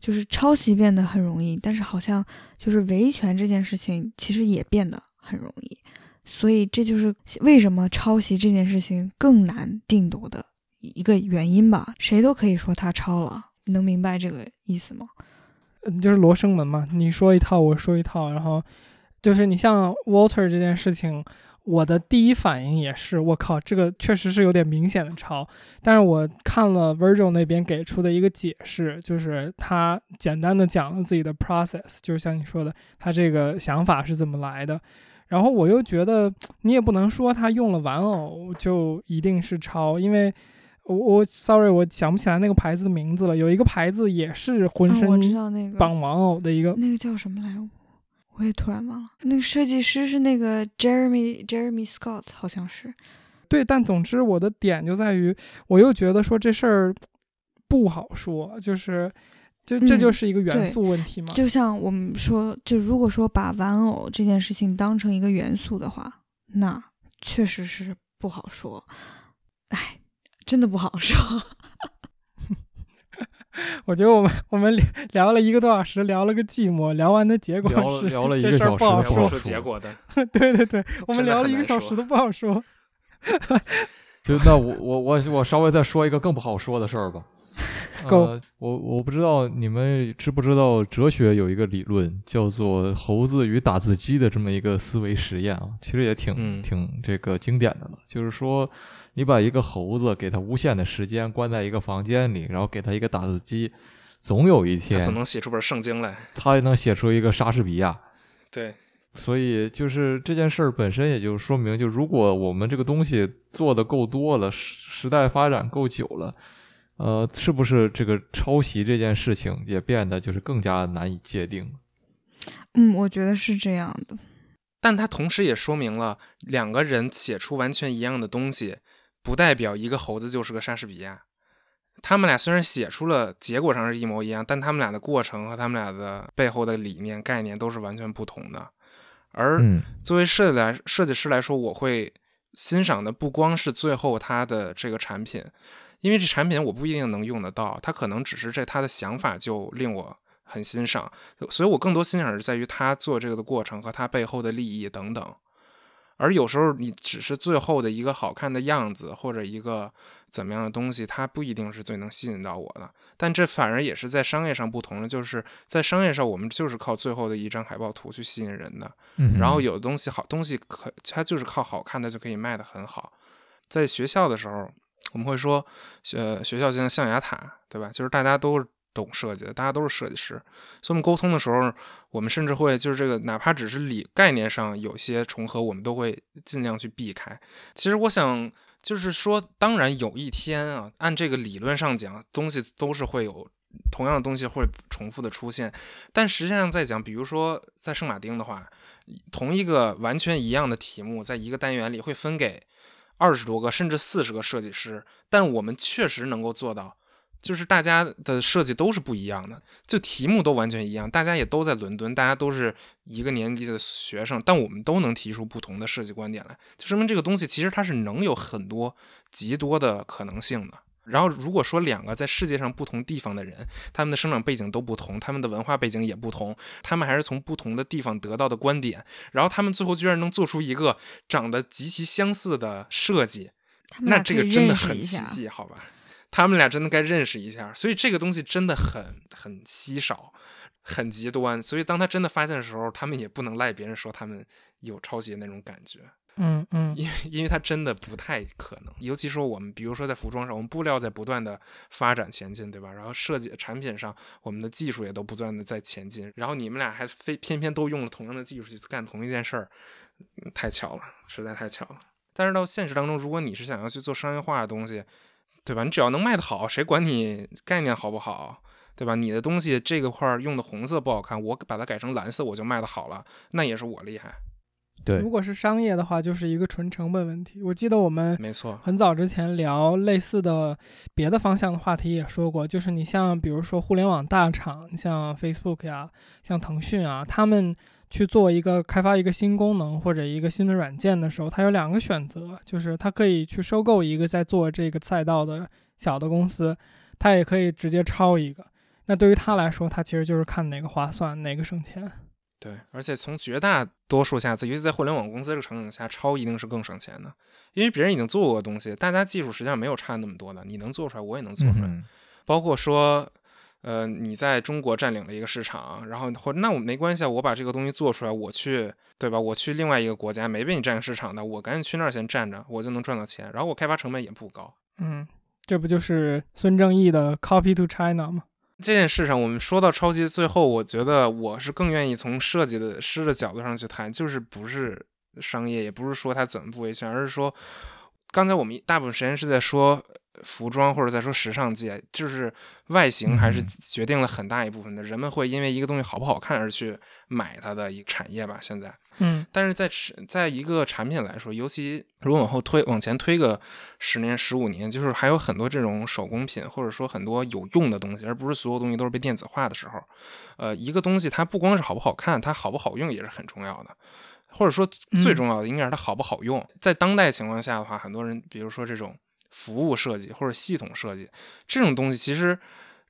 就是抄袭变得很容易，但是好像就是维权这件事情其实也变得很容易，所以这就是为什么抄袭这件事情更难定夺的一个原因吧。谁都可以说他抄了，能明白这个意思吗？嗯，就是罗生门嘛，你说一套，我说一套，然后就是你像 Walter 这件事情。我的第一反应也是，我靠，这个确实是有点明显的抄。但是我看了 Virgil 那边给出的一个解释，就是他简单的讲了自己的 process，就是像你说的，他这个想法是怎么来的。然后我又觉得，你也不能说他用了玩偶就一定是抄，因为我我 sorry，我想不起来那个牌子的名字了。有一个牌子也是浑身绑玩偶的一个，那个叫什么来着？我也突然忘了，那个设计师是那个 Jeremy Jeremy Scott，好像是。对，但总之我的点就在于，我又觉得说这事儿不好说，就是，就这就是一个元素问题嘛。就像我们说，就如果说把玩偶这件事情当成一个元素的话，那确实是不好说。哎，真的不好说。我觉得我们我们聊了一个多小时，聊了个寂寞。聊完的结果是聊了一个小时，不好说结果的。[LAUGHS] 对对对，我们聊了一个小时都不好说。[LAUGHS] 就那我我我我稍微再说一个更不好说的事儿吧。[LAUGHS] 够。我我不知道你们知不知道，哲学有一个理论叫做猴子与打字机的这么一个思维实验啊，其实也挺挺这个经典的了，就是说。你把一个猴子给它无限的时间关在一个房间里，然后给它一个打字机，总有一天总能写出本圣经来。他也能写出一个莎士比亚。[LAUGHS] 对，所以就是这件事儿本身，也就说明，就如果我们这个东西做的够多了，时代发展够久了，呃，是不是这个抄袭这件事情也变得就是更加难以界定？嗯，我觉得是这样的。但它同时也说明了，两个人写出完全一样的东西。不代表一个猴子就是个莎士比亚。他们俩虽然写出了结果上是一模一样，但他们俩的过程和他们俩的背后的理念概念都是完全不同的。而作为设计来设计师来说，我会欣赏的不光是最后他的这个产品，因为这产品我不一定能用得到，他可能只是这他的想法就令我很欣赏，所以我更多欣赏是在于他做这个的过程和他背后的利益等等。而有时候你只是最后的一个好看的样子，或者一个怎么样的东西，它不一定是最能吸引到我的。但这反而也是在商业上不同的，就是在商业上，我们就是靠最后的一张海报图去吸引人的。然后有的东西好东西可它就是靠好看的就可以卖得很好。在学校的时候，我们会说，呃，学校就像象牙塔，对吧？就是大家都是。懂设计的，大家都是设计师，所以我们沟通的时候，我们甚至会就是这个，哪怕只是理概念上有些重合，我们都会尽量去避开。其实我想就是说，当然有一天啊，按这个理论上讲，东西都是会有同样的东西会重复的出现，但实际上在讲，比如说在圣马丁的话，同一个完全一样的题目，在一个单元里会分给二十多个甚至四十个设计师，但我们确实能够做到。就是大家的设计都是不一样的，就题目都完全一样，大家也都在伦敦，大家都是一个年级的学生，但我们都能提出不同的设计观点来，就说明这个东西其实它是能有很多极多的可能性的。然后如果说两个在世界上不同地方的人，他们的生长背景都不同，他们的文化背景也不同，他们还是从不同的地方得到的观点，然后他们最后居然能做出一个长得极其相似的设计，那这个真的很奇迹，好吧？他们俩真的该认识一下，所以这个东西真的很很稀少，很极端。所以当他真的发现的时候，他们也不能赖别人说他们有抄袭那种感觉。嗯嗯，因为因为他真的不太可能。尤其说我们，比如说在服装上，我们布料在不断的发展前进，对吧？然后设计产品上，我们的技术也都不断的在前进。然后你们俩还非偏偏都用了同样的技术去干同一件事儿，太巧了，实在太巧了。但是到现实当中，如果你是想要去做商业化的东西，对吧？你只要能卖得好，谁管你概念好不好？对吧？你的东西这个块用的红色不好看，我把它改成蓝色，我就卖得好了，那也是我厉害。对，如果是商业的话，就是一个纯成本问题。我记得我们没错，很早之前聊类似的别的方向的话题也说过，就是你像比如说互联网大厂，像 Facebook 呀，像腾讯啊，他们。去做一个开发一个新功能或者一个新的软件的时候，它有两个选择，就是它可以去收购一个在做这个赛道的小的公司，它也可以直接抄一个。那对于他来说，他其实就是看哪个划算，哪个省钱。对，而且从绝大多数下，尤其在互联网公司这个场景下，抄一定是更省钱的，因为别人已经做过的东西，大家技术实际上没有差那么多的，你能做出来，我也能做出来。嗯包括说，呃，你在中国占领了一个市场，然后或者那我没关系啊，我把这个东西做出来，我去，对吧？我去另外一个国家没被你占领市场的，我赶紧去那儿先占着，我就能赚到钱，然后我开发成本也不高。嗯，这不就是孙正义的 “copy to China” 吗？这件事上，我们说到抄袭，最后我觉得我是更愿意从设计的师的角度上去谈，就是不是商业，也不是说他怎么不维权，而是说，刚才我们大部分时间是在说服装或者再说时尚界，就是外形还是嗯决定了很大一部分的，人们会因为一个东西好不好看而去买它的一个产业吧。现在，嗯但是在在一个产品来说，尤其如果往后推往前推个十年、十五年，就是还有很多这种手工品，或者说很多有用的东西，而不是所有东西都是被电子化的时候，呃，一个东西它不光是好不好看，它好不好用也是很重要的。或者说最重要的应该是它好不好用。在当代情况下的话，很多人比如说这种服务设计或者系统设计这种东西，其实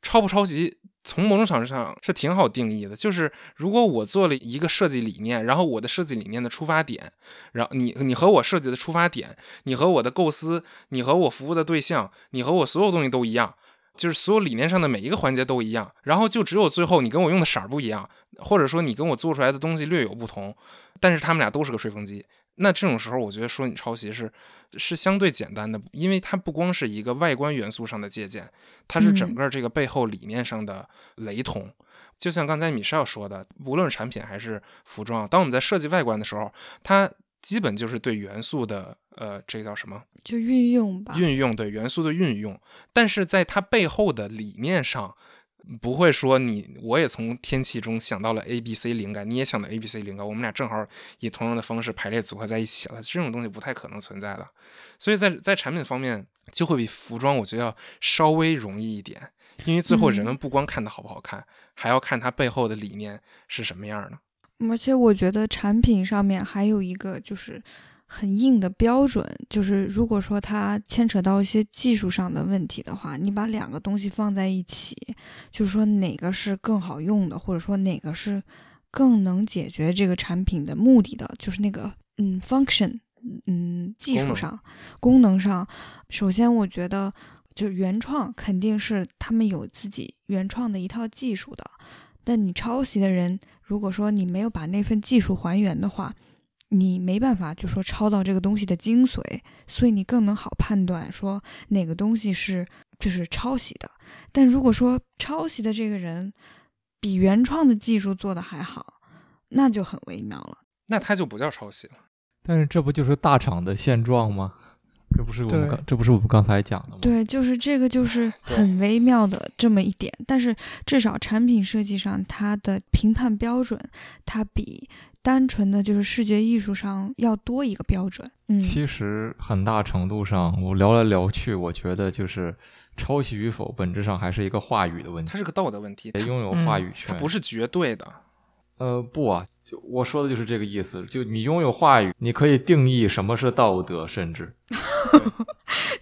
抄不抄袭，从某种场上是挺好定义的。就是如果我做了一个设计理念，然后我的设计理念的出发点，然后你你和我设计的出发点，你和我的构思，你和我服务的对象，你和我所有东西都一样。就是所有理念上的每一个环节都一样，然后就只有最后你跟我用的色儿不一样，或者说你跟我做出来的东西略有不同，但是他们俩都是个吹风机。那这种时候，我觉得说你抄袭是是相对简单的，因为它不光是一个外观元素上的借鉴，它是整个这个背后理念上的雷同。就像刚才米少说的，无论是产品还是服装，当我们在设计外观的时候，它基本就是对元素的呃，这个叫什么？就运用吧。运用对元素的运用，但是在它背后的理念上，不会说你我也从天气中想到了 A B C 灵感，你也想到 A B C 灵感，我们俩正好以同样的方式排列组合在一起了，这种东西不太可能存在的。所以在在产品方面，就会比服装我觉得要稍微容易一点，因为最后人们不光看它好不好看，还要看它背后的理念是什么样的。而且我觉得产品上面还有一个就是很硬的标准，就是如果说它牵扯到一些技术上的问题的话，你把两个东西放在一起，就是说哪个是更好用的，或者说哪个是更能解决这个产品的目的的，就是那个嗯 function，嗯技术上、功能上，首先我觉得就原创肯定是他们有自己原创的一套技术的，但你抄袭的人，如果说你没有把那份技术还原的话，你没办法就说抄到这个东西的精髓，所以你更能好判断说哪个东西是就是抄袭的。但如果说抄袭的这个人比原创的技术做的还好，那就很微妙了。那他就不叫抄袭了。但是这不就是大厂的现状吗？这不是我们刚这不是我们刚才讲的吗？对，就是这个，就是很微妙的这么一点。但是至少产品设计上，它的评判标准，它比单纯的就是视觉艺术上要多一个标准。嗯，其实很大程度上，我聊来聊去，我觉得就是抄袭与否，本质上还是一个话语的问题它。是个道德问题，它拥有嗯话语权，它不是绝对的。呃，不啊，就我说的就是这个意思。就你拥有话语，你可以定义什么是道德，甚至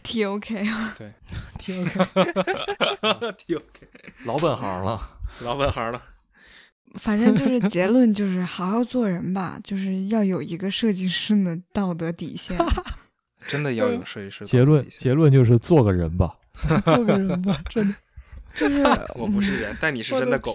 T O K，啊，对挺 OK。[LAUGHS] 挺老本行了。老本行了。[LAUGHS] [LAUGHS] 反正就是结论就是好好做人吧，就是要有一个设计师的道德底线。真的要有设计师。结论结论就是做个人吧。做个人吧，真的。就是我不是人，但你是真的狗。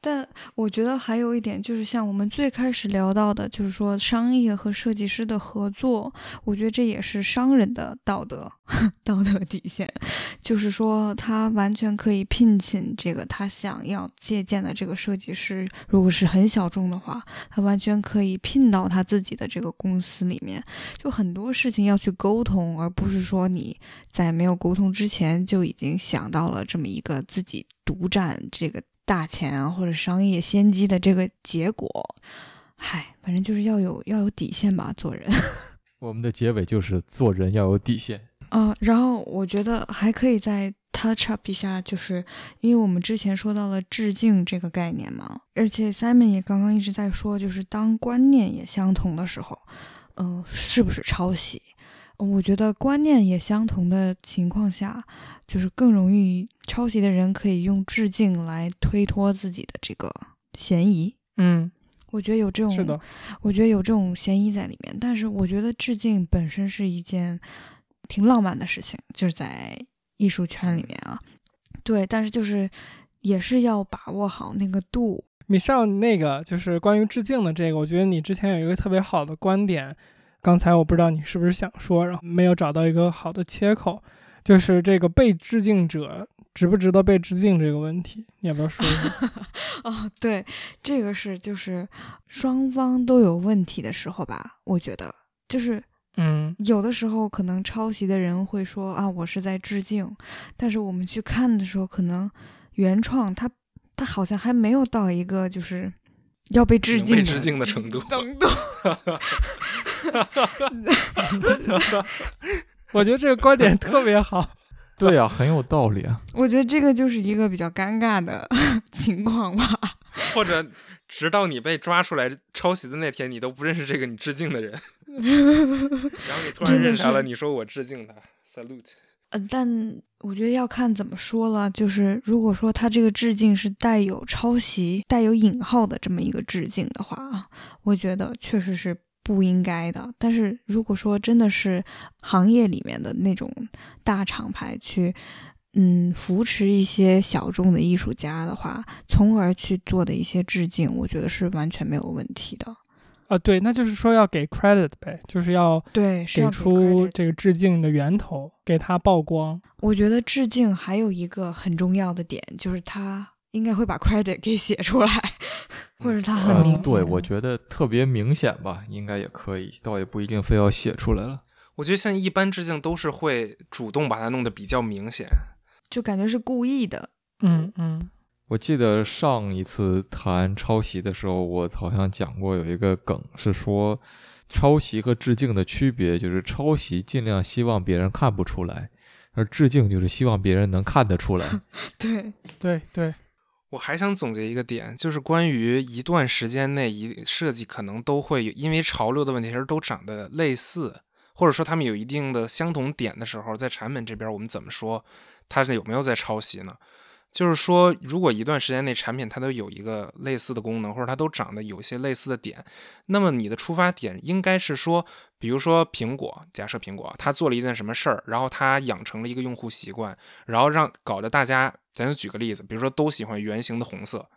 但我觉得还有一点，就是像我们最开始聊到的，就是说商业和设计师的合作，我觉得这也是商人的道德 [LAUGHS] 道德底线，就是说他完全可以聘请这个他想要借鉴的这个设计师，如果是很小众的话，他完全可以聘到他自己的这个公司里面，就很多事情要去沟通，而不是说你在没有沟通之前就已经想到了这么一个自己独占这个大钱啊或者商业先机的这个结果。嗨，反正就是要有要有底线吧，做人。[LAUGHS] 我们的结尾就是做人要有底线。啊、然后我觉得还可以再 touch up 一下，就是因为我们之前说到了致敬这个概念嘛，而且 Simon 也刚刚一直在说，就是当观念也相同的时候，嗯、是不是抄袭？我觉得观念也相同的情况下，就是更容易抄袭的人可以用致敬来推脱自己的这个嫌疑。嗯，我觉得有这种，是的，我觉得有这种嫌疑在里面。但是我觉得致敬本身是一件挺浪漫的事情，就是在艺术圈里面啊，对，但是就是也是要把握好那个度。米少，那个就是关于致敬的这个，我觉得你之前有一个特别好的观点，刚才我不知道你是不是想说，然后没有找到一个好的切口，就是这个被致敬者值不值得被致敬这个问题，你要不要说一下？[LAUGHS] 哦，对，这个是就是双方都有问题的时候吧，我觉得就是嗯有的时候可能抄袭的人会说啊，我是在致敬，但是我们去看的时候，可能原创他他好像还没有到一个就是要被致敬的被致敬的程度。程度。[LAUGHS] 我觉得这个观点特别好。对呀、很有道理啊。[LAUGHS] 我觉得这个就是一个比较尴尬的 [LAUGHS] 情况吧。或者直到你被抓出来抄袭的那天，你都不认识这个你致敬的人，[LAUGHS] 然后你突然认识他了，你说我致敬他，salute。嗯，但我觉得要看怎么说了。就是如果说他这个致敬是带有抄袭、带有引号的这么一个致敬的话啊，我觉得确实是不应该的。但是如果说真的是行业里面的那种大厂牌去，嗯，扶持一些小众的艺术家的话，从而去做的一些致敬，我觉得是完全没有问题的。啊，对，那就是说要给 credit 呗，就是要对，给出这个致敬的源头，给他曝光。我觉得致敬还有一个很重要的点，就是他应该会把 credit 给写出来，或者他很呃明显。对，我觉得特别明显吧，应该也可以，倒也不一定非要写出来了。我觉得现在一般致敬都是会主动把它弄得比较明显。就感觉是故意的。嗯嗯我记得上一次谈抄袭的时候，我好像讲过有一个梗，是说抄袭和致敬的区别，就是抄袭尽量希望别人看不出来，而致敬就是希望别人能看得出来。[LAUGHS] 对，对对，我还想总结一个点，就是关于一段时间内一设计可能都会有因为潮流的问题，其实都长得类似，或者说他们有一定的相同点的时候，在产品这边我们怎么说它是有没有在抄袭呢？就是说，如果一段时间内产品它都有一个类似的功能，或者它都长得有一些类似的点，那么你的出发点应该是说，比如说苹果，假设苹果它做了一件什么事儿，然后它养成了一个用户习惯，然后让搞得大家，咱就举个例子，比如说都喜欢圆形的红色，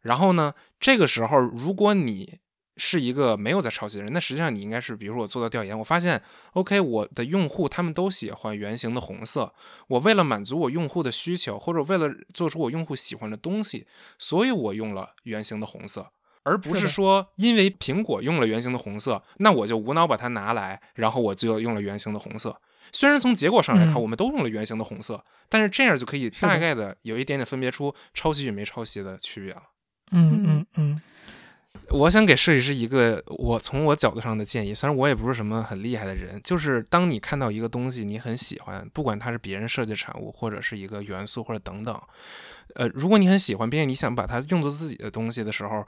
然后呢，这个时候如果你是一个没有在抄袭的人，那实际上你应该是，比如说我做到调研，我发现，OK，我的用户他们都喜欢圆形的红色，我为了满足我用户的需求，或者为了做出我用户喜欢的东西，所以我用了圆形的红色，而不是说因为苹果用了圆形的红色，那我就无脑把它拿来，然后我就用了圆形的红色。虽然从结果上来看，嗯我们都用了圆形的红色，但是这样就可以大概的有一点点分别出抄袭与没抄袭的区别了。嗯嗯嗯我想给设计师一个我从我角度上的建议，虽然我也不是什么很厉害的人，就是当你看到一个东西你很喜欢，不管它是别人设计产物，或者是一个元素，或者等等，呃，如果你很喜欢，并且你想把它用作自己的东西的时候，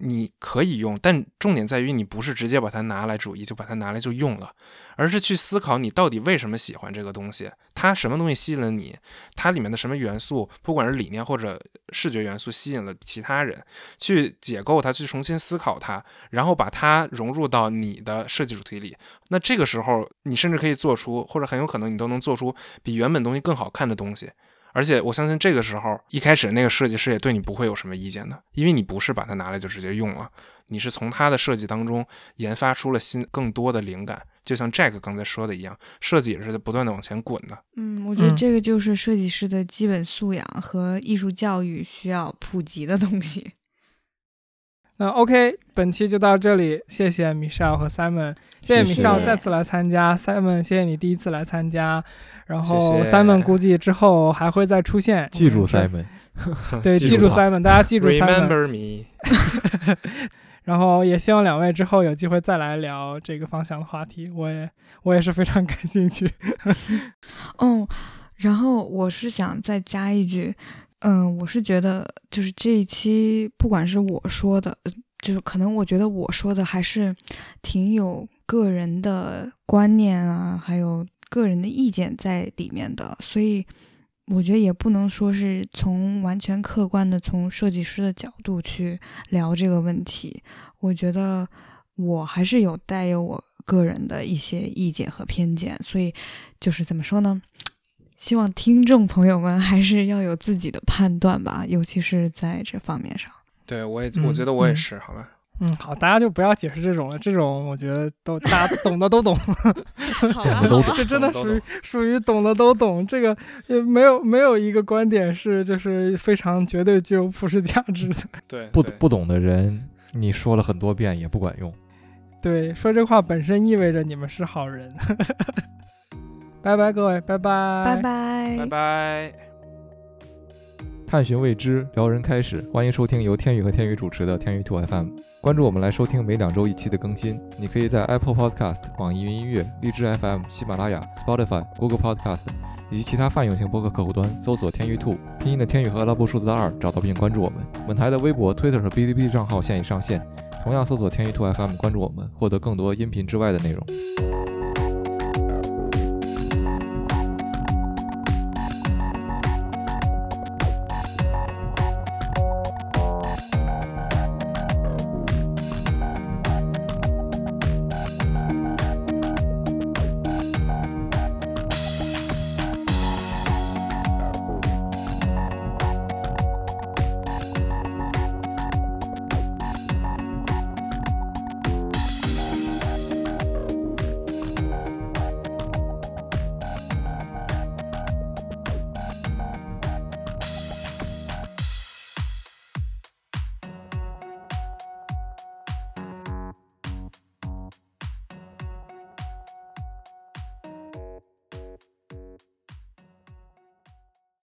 你可以用，但重点在于你不是直接把它拿来主义，就把它拿来就用了，而是去思考你到底为什么喜欢这个东西，它什么东西吸引了你，它里面的什么元素，不管是理念或者视觉元素吸引了其他人，去解构它，去重新思考它，然后把它融入到你的设计主题里。那这个时候，你甚至可以做出，或者很有可能你都能做出比原本东西更好看的东西。而且我相信这个时候，一开始那个设计师也对你不会有什么意见的，因为你不是把它拿来就直接用了，你是从他的设计当中研发出了新更多的灵感。就像 Jack 刚才说的一样，设计也是在不断的往前滚的。嗯，我觉得嗯这个就是设计师的基本素养和艺术教育需要普及的东西。[LAUGHS] 那 OK，本期就到这里，谢谢 Michelle 和 Simon，谢谢谢谢 Michelle 再次来参加，Simon 谢谢你第一次来参加，然后 Simon 估计之后还会再出现，记住 Simon，[LAUGHS] [LAUGHS] 对，记住 Simon，大家记住 me，[LAUGHS] 然后也希望两位之后有机会再来聊这个方向的话题，我也我也是非常感兴趣。哦，然后我是想再加一句，嗯，我是觉得就是这一期不管是我说的，呃就是可能我觉得我说的还是挺有个人的观念啊，还有个人的意见在里面的，所以我觉得也不能说是从完全客观的从设计师的角度去聊这个问题。我觉得我还是有带有我个人的一些意见和偏见，所以就是怎么说呢？希望听众朋友们还是要有自己的判断吧，尤其是在这方面上。对我也，嗯我觉得我也嗯是，好吧。嗯，好，大家就不要解释这种了，这种我觉得都大家懂的都懂，[LAUGHS] 懂的都懂这真的懂属于属于懂的都懂，这个也没有没有一个观点是就是非常绝对具有普世价值的。[LAUGHS] 对，对不不懂的人，你说了很多遍也不管用。对，说这话本身意味着你们是好人。[LAUGHS] 拜拜，各位，拜拜，拜拜，拜拜。探寻未知，撩人开始，欢迎收听由天宇和天宇主持的天宇兔 FM。关注我们来收听每两周一期的更新。你可以在 Apple Podcast、网易云音乐、荔枝 FM、喜马拉雅、Spotify、Google Podcast 以及其他泛用型播客客户端搜索“天宇兔”拼音的天宇和阿拉伯数字的二，找到并关注我们。本台的微博、Twitter 和哔哩哔哩账号现已上线，同样搜索“天宇兔 FM” 关注我们，获得更多音频之外的内容。